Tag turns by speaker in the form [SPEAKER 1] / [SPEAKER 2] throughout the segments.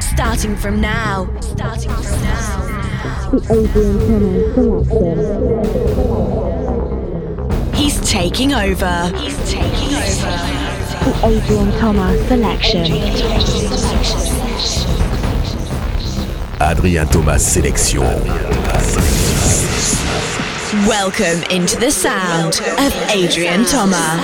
[SPEAKER 1] Starting from now. Starting from now.
[SPEAKER 2] The Adrian Thomas selection.
[SPEAKER 1] He's taking over. He's taking over.
[SPEAKER 2] The Adrian Thomas selection.
[SPEAKER 3] Adrien Thomas sélection.
[SPEAKER 1] Welcome into the sound of Adrian Thomas.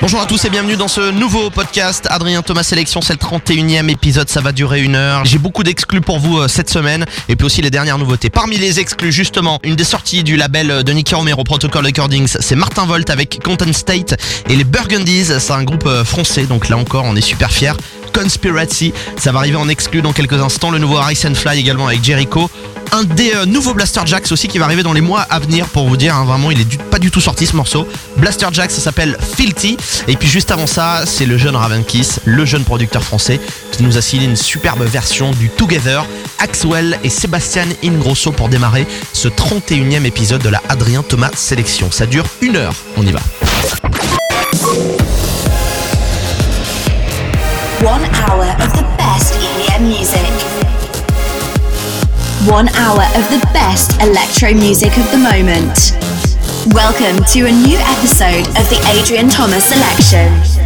[SPEAKER 4] Bonjour à tous et bienvenue dans ce nouveau podcast Adrien Thomas Sélection, c'est le 31e épisode, ça va durer une heure. J'ai beaucoup d'exclus pour vous euh, cette semaine et puis aussi les dernières nouveautés. Parmi les exclus justement, une des sorties du label euh, de Nicky Romero Protocol Recordings, c'est Martin Volt avec Content State et les Burgundies, c'est un groupe euh, français donc là encore on est super fiers. Conspiracy, ça va arriver en exclu dans quelques instants, le nouveau Harris and Fly également avec Jericho. Un des euh, nouveaux Blaster Jacks aussi qui va arriver dans les mois à venir pour vous dire hein, vraiment il est pas du tout sorti ce morceau. Blaster Jacks ça s'appelle Filthy. Et puis juste avant ça c'est le jeune Raven Kiss le jeune producteur français qui nous a signé une superbe version du Together Axwell et Sébastien Ingrosso pour démarrer ce 31e épisode de la Adrien Thomas Sélection. Ça dure une heure. On y va
[SPEAKER 5] One hour of the best EDM music. One hour of the best electro music of the moment. Welcome to a new episode of the Adrian Thomas Selection.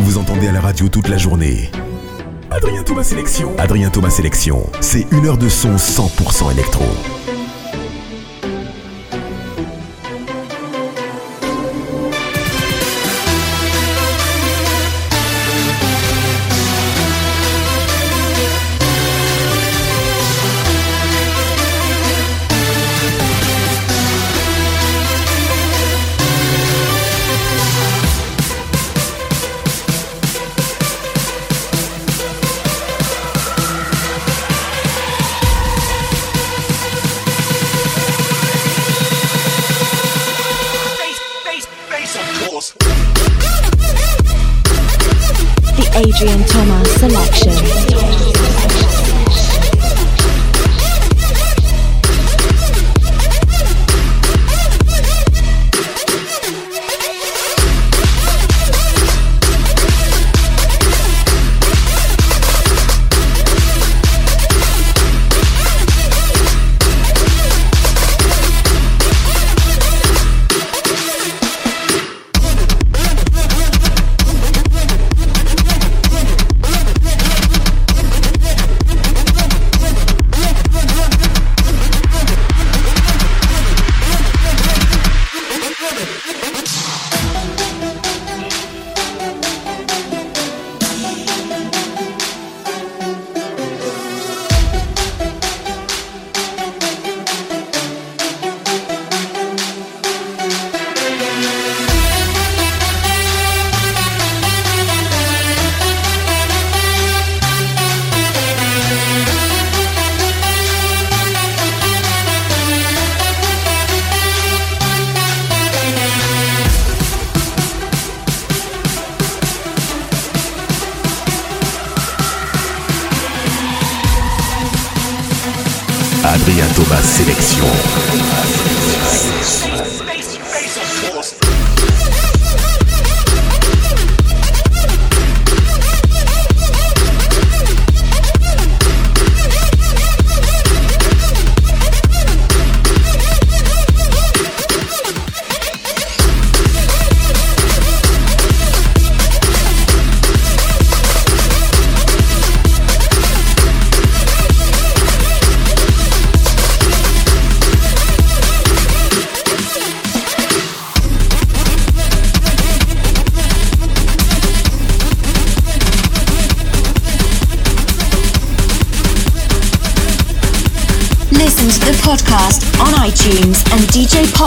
[SPEAKER 2] Vous entendez à la radio toute la journée. Adrien Thomas Sélection. Adrien Thomas Sélection, c'est une heure de son 100% électro.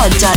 [SPEAKER 5] Podcast.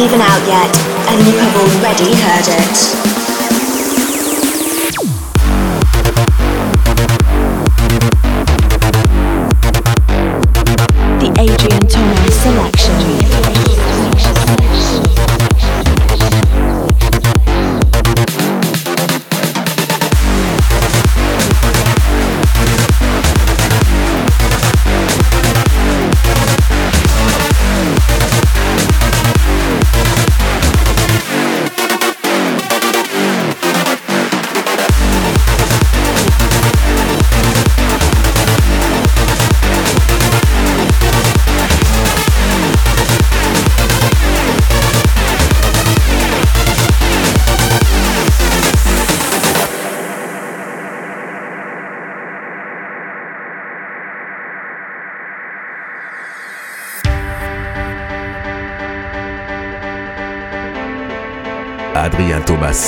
[SPEAKER 5] Even out yet, and you have already heard it.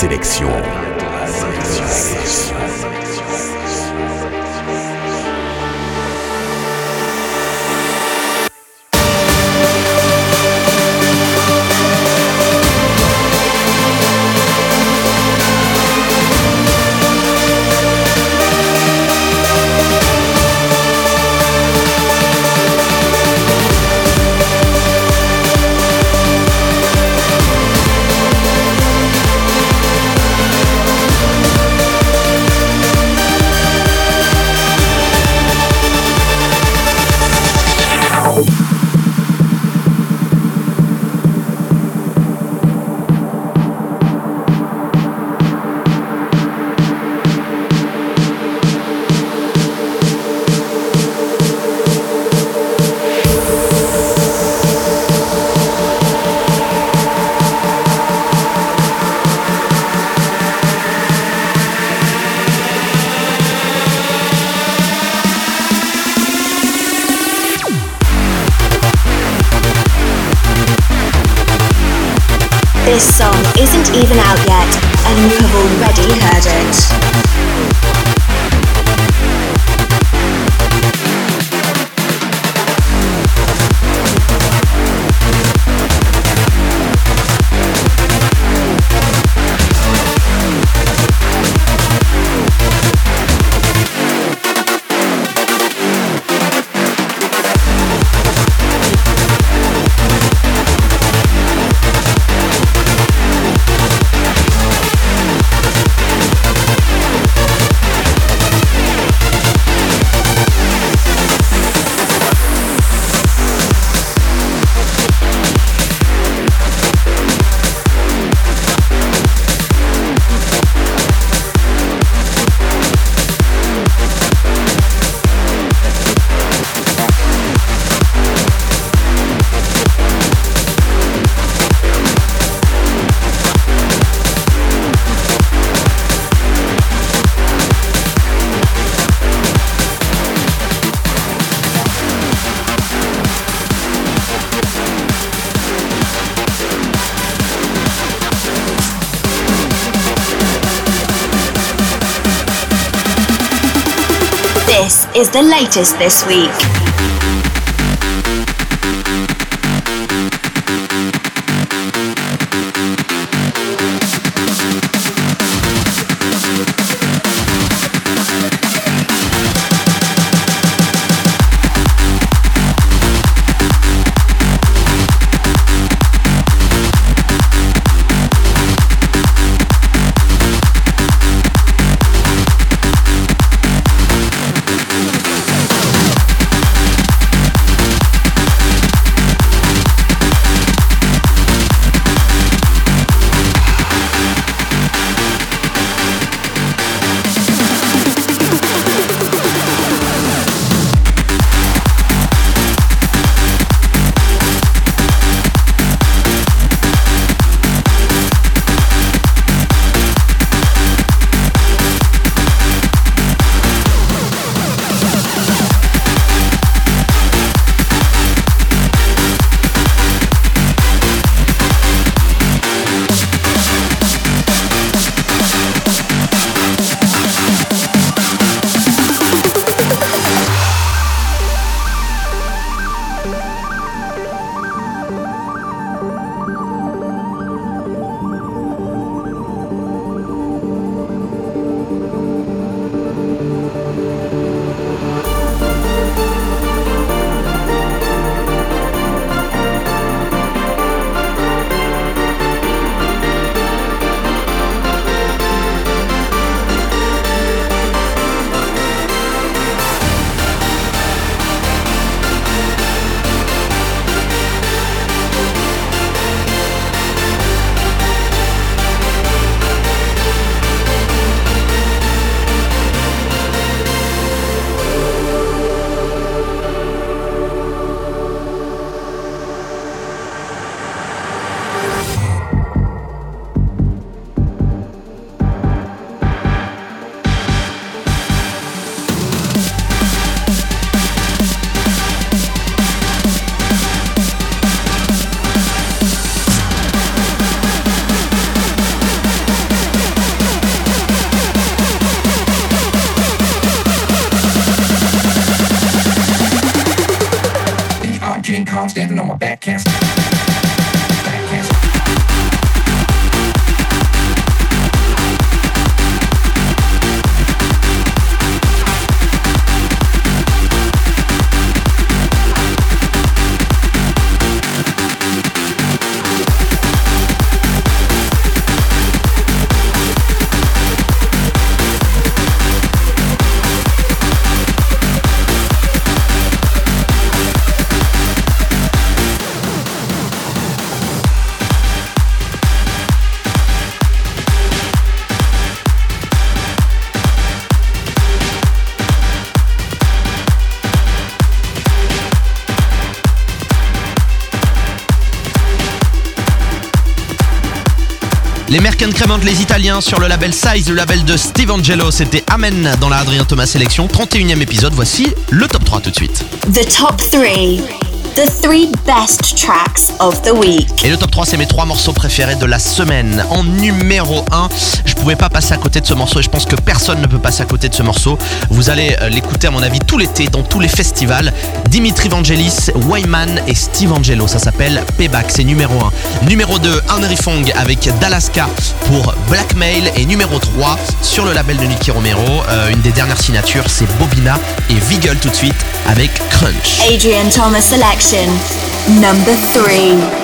[SPEAKER 3] Sélection.
[SPEAKER 5] Is the latest this week.
[SPEAKER 4] Les Merken Crémentes, les Italiens sur le label Size, le label de Steve Angelo, c'était Amen dans la Adrien Thomas Sélection, 31e épisode, voici le top 3 tout de suite.
[SPEAKER 5] The top three. The three best tracks of the week.
[SPEAKER 4] Et le top 3 c'est mes trois morceaux préférés de la semaine. En numéro 1, je pouvais pas passer à côté de ce morceau et je pense que personne ne peut passer à côté de ce morceau. Vous allez euh, l'écouter à mon avis tout l'été dans tous les festivals. Dimitri Vangelis, Wayman et Steve Angelo, ça s'appelle Payback, c'est numéro 1. Numéro 2, Henry Fong avec Dalaska pour Blackmail et numéro 3 sur le label de Nicky Romero, euh, une des dernières signatures c'est Bobina et Viggle tout de suite avec Crunch.
[SPEAKER 5] Adrian Thomas selection. Number three.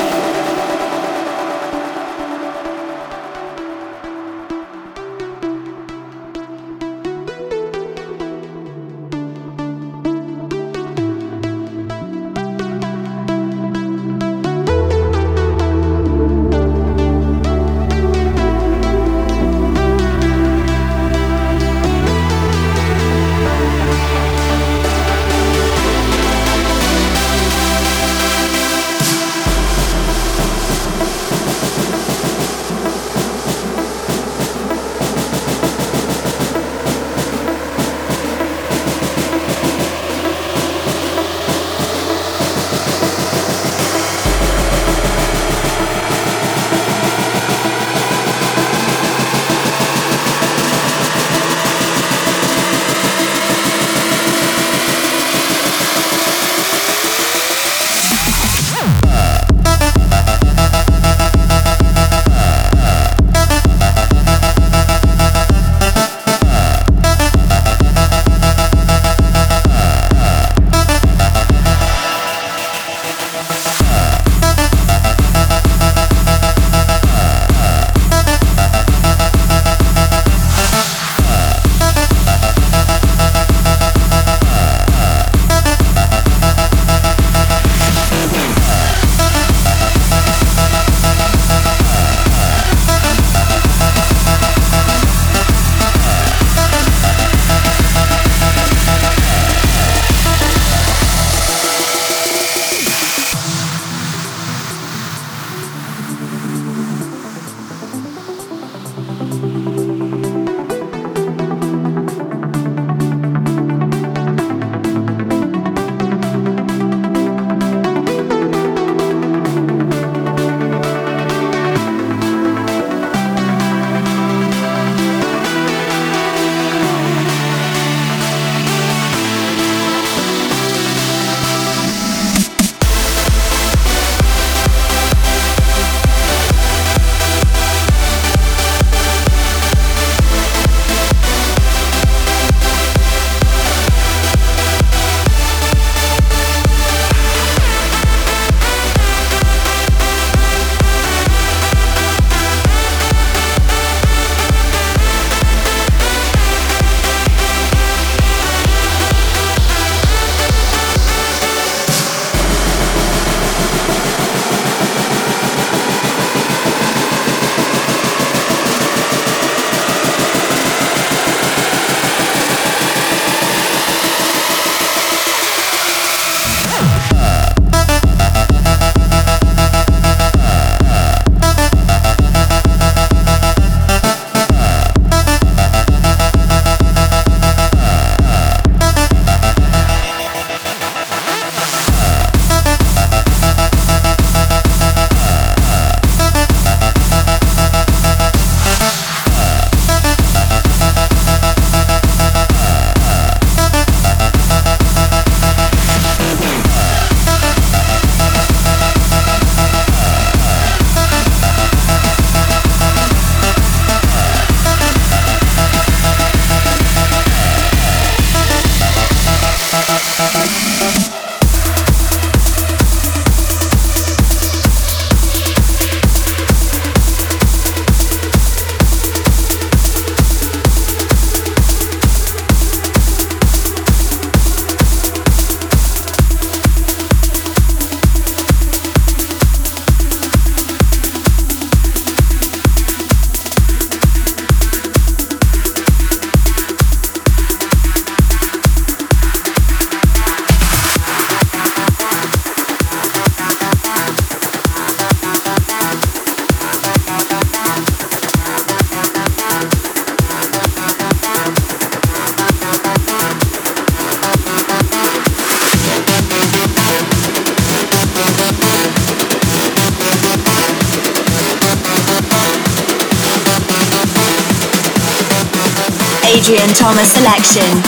[SPEAKER 5] Thomas selection.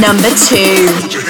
[SPEAKER 5] Number two.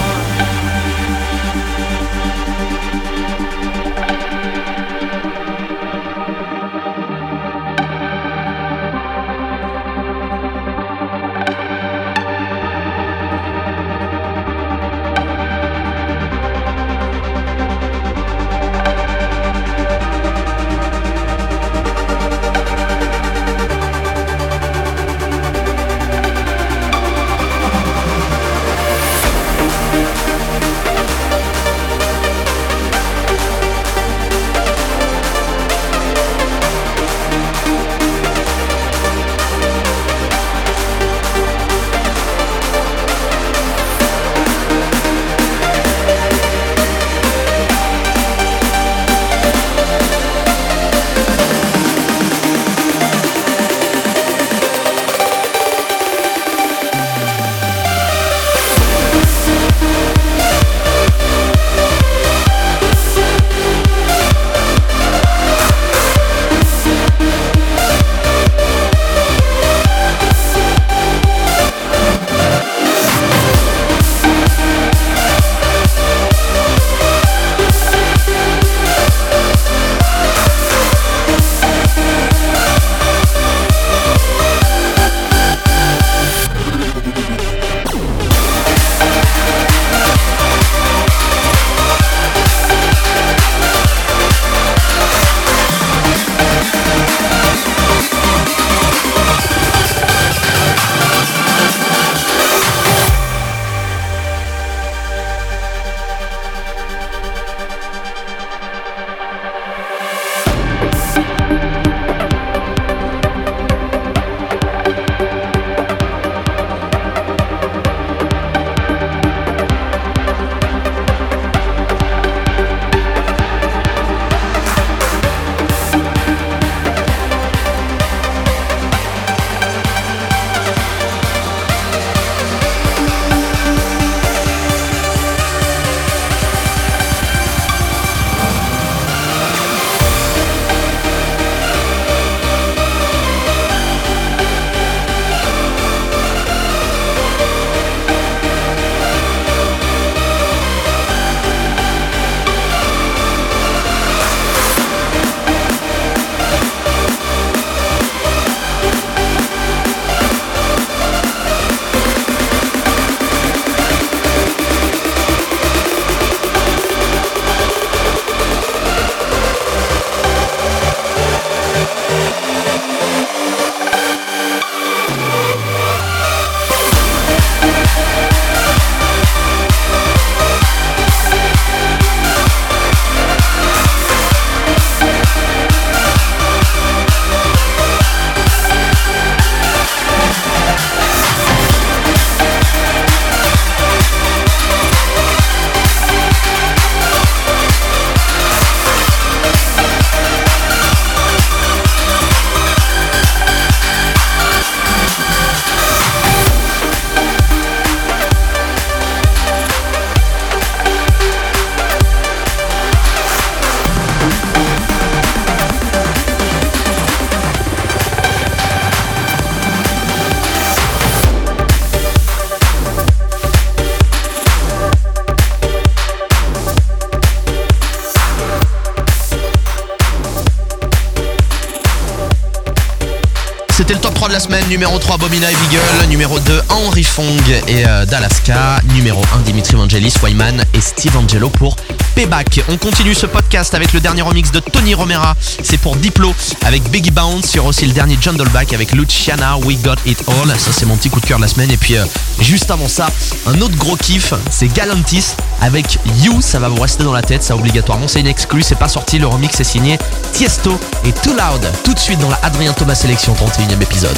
[SPEAKER 4] La semaine. Numéro 3, Bobina et Beagle. Numéro 2, Henry Fong et euh, Dalaska. Numéro 1, Dimitri Vangelis, Wyman et Steve Angelo pour Payback. On continue ce podcast avec le dernier remix de Tony Romera. C'est pour Diplo avec Biggie Bounce. Il y aura aussi le dernier Jundleback avec Luciana, We Got It All. Ça, c'est mon petit coup de cœur de la semaine. Et puis, euh, juste avant ça, un autre gros kiff, c'est Galantis avec You. Ça va vous rester dans la tête, ça obligatoirement. C'est une exclue, c'est pas sorti. Le remix est signé Tiesto et Too Loud. Tout de suite dans la Adrien Thomas Sélection 31e épisode.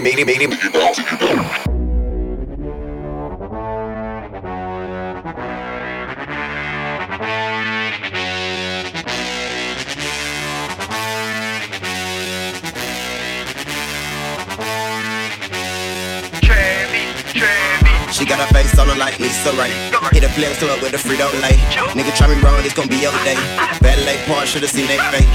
[SPEAKER 6] meeny, meeny, meeny, meeny,
[SPEAKER 7] meeny, got her face on like Lisa Ray. Hit a flex club with a Frito Lay. Nigga try me wrong, it's gonna be your day. Valet Park should've seen that face.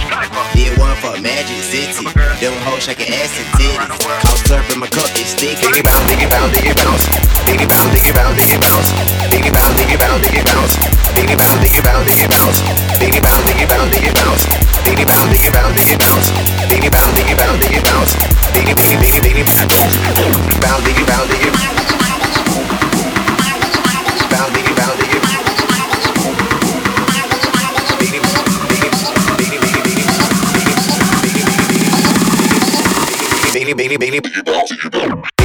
[SPEAKER 7] Did one for Magic City. Them hoes shaking ass and titties. Cost slurp in my cup, it's sticky.
[SPEAKER 6] Biggie bounce, biggie bounce, biggie bounce. Biggie bounce, biggie bounce, biggie bounce. Biggie bounce, biggie bounce, biggie bounce. Biggie bounce, biggie bounce, biggie bounce. Biggie bounce, biggie bounce, biggie bounce. Biggie bounce, biggie bounce, biggie bounce. Biggie bounce, biggie bounce, biggie bounce. Biggie, biggie, biggie, biggie bounce. Bounce, biggie bounce, biggie. Bounce, Bailey, Bailey, Bailey, Bailey, Bailey.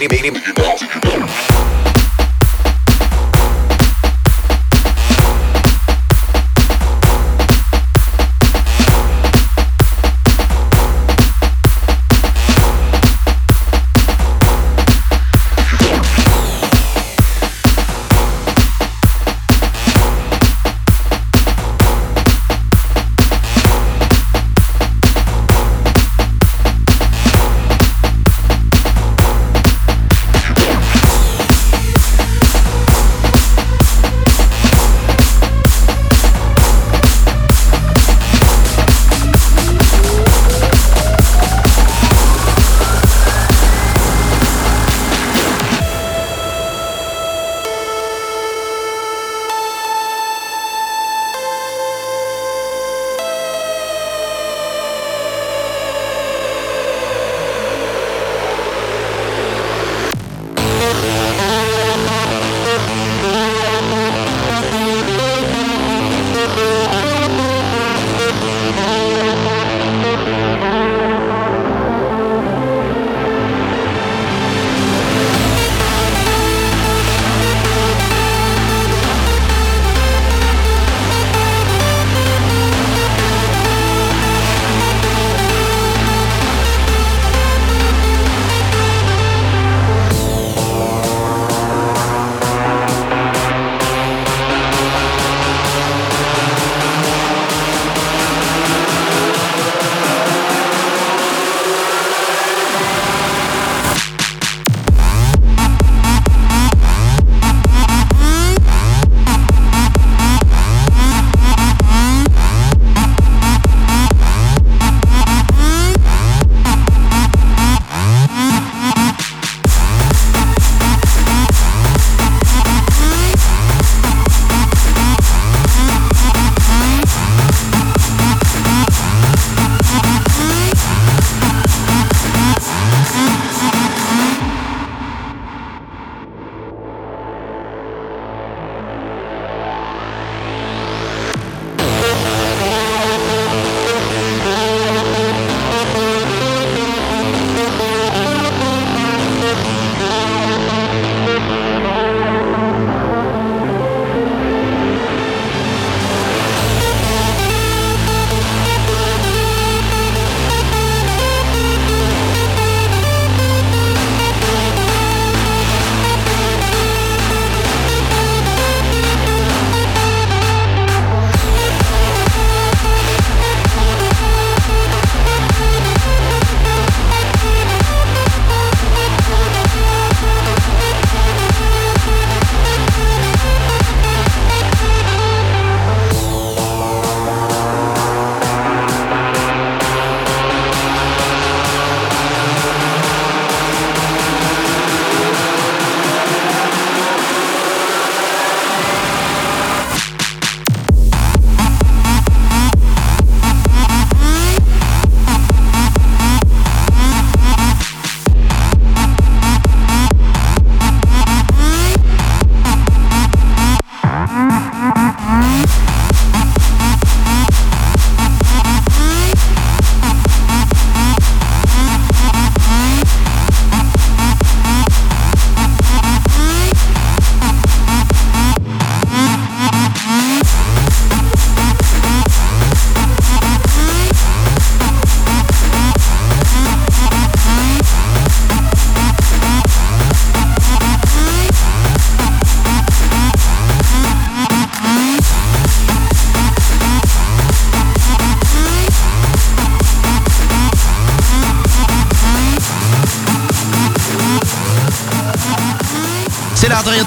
[SPEAKER 6] Mini, mini,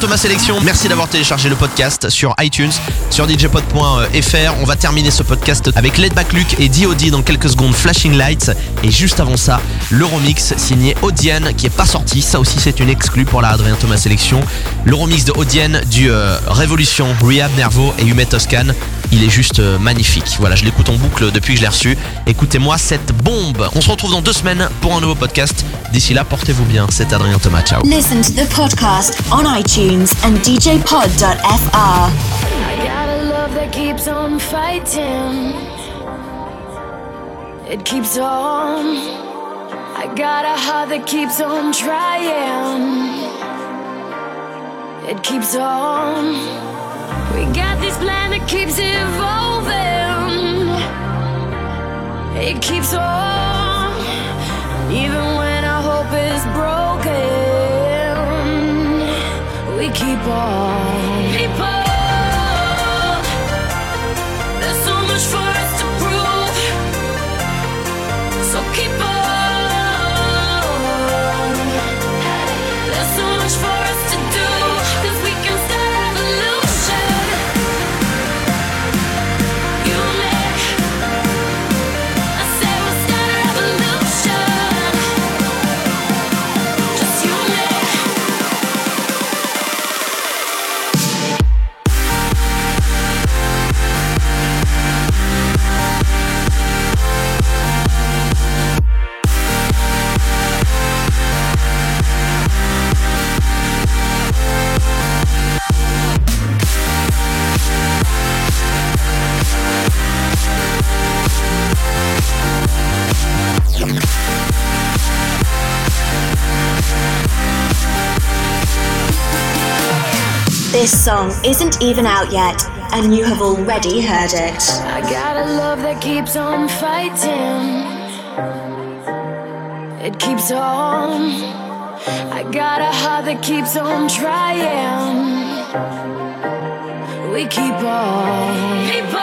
[SPEAKER 4] Adrien Thomas Sélection. Merci d'avoir téléchargé le podcast sur iTunes, sur djpod.fr. On va terminer ce podcast avec Led Back Luke et DOD dans quelques secondes Flashing Lights. Et juste avant ça, l'Euromix signé Odienne qui est pas sorti. Ça aussi, c'est une exclue pour la Adrien Thomas Sélection. L'Euromix de Odienne du euh, Révolution, Rehab Nervo et Humet Toscan. Il est juste euh, magnifique. Voilà, je l'écoute en boucle depuis que je l'ai reçu. Écoutez-moi cette bombe. On se retrouve dans deux semaines pour un nouveau podcast. D'ici là, portez-vous bien. C'est Adrien Thomas. Ciao.
[SPEAKER 5] Listen to the podcast on iTunes and djpod.fr.
[SPEAKER 8] I got a love that keeps on fighting. It keeps on. I got a heart that keeps on trying. It keeps on. We got this plan that keeps evolving. It keeps on. Even when our hope is broken, we keep on. Keep on.
[SPEAKER 5] This song isn't even out yet, and you have already heard it.
[SPEAKER 8] I got a love that keeps on fighting. It keeps on. I got a heart that keeps on trying. We keep on. Keep on.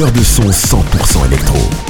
[SPEAKER 3] De son 100% électro.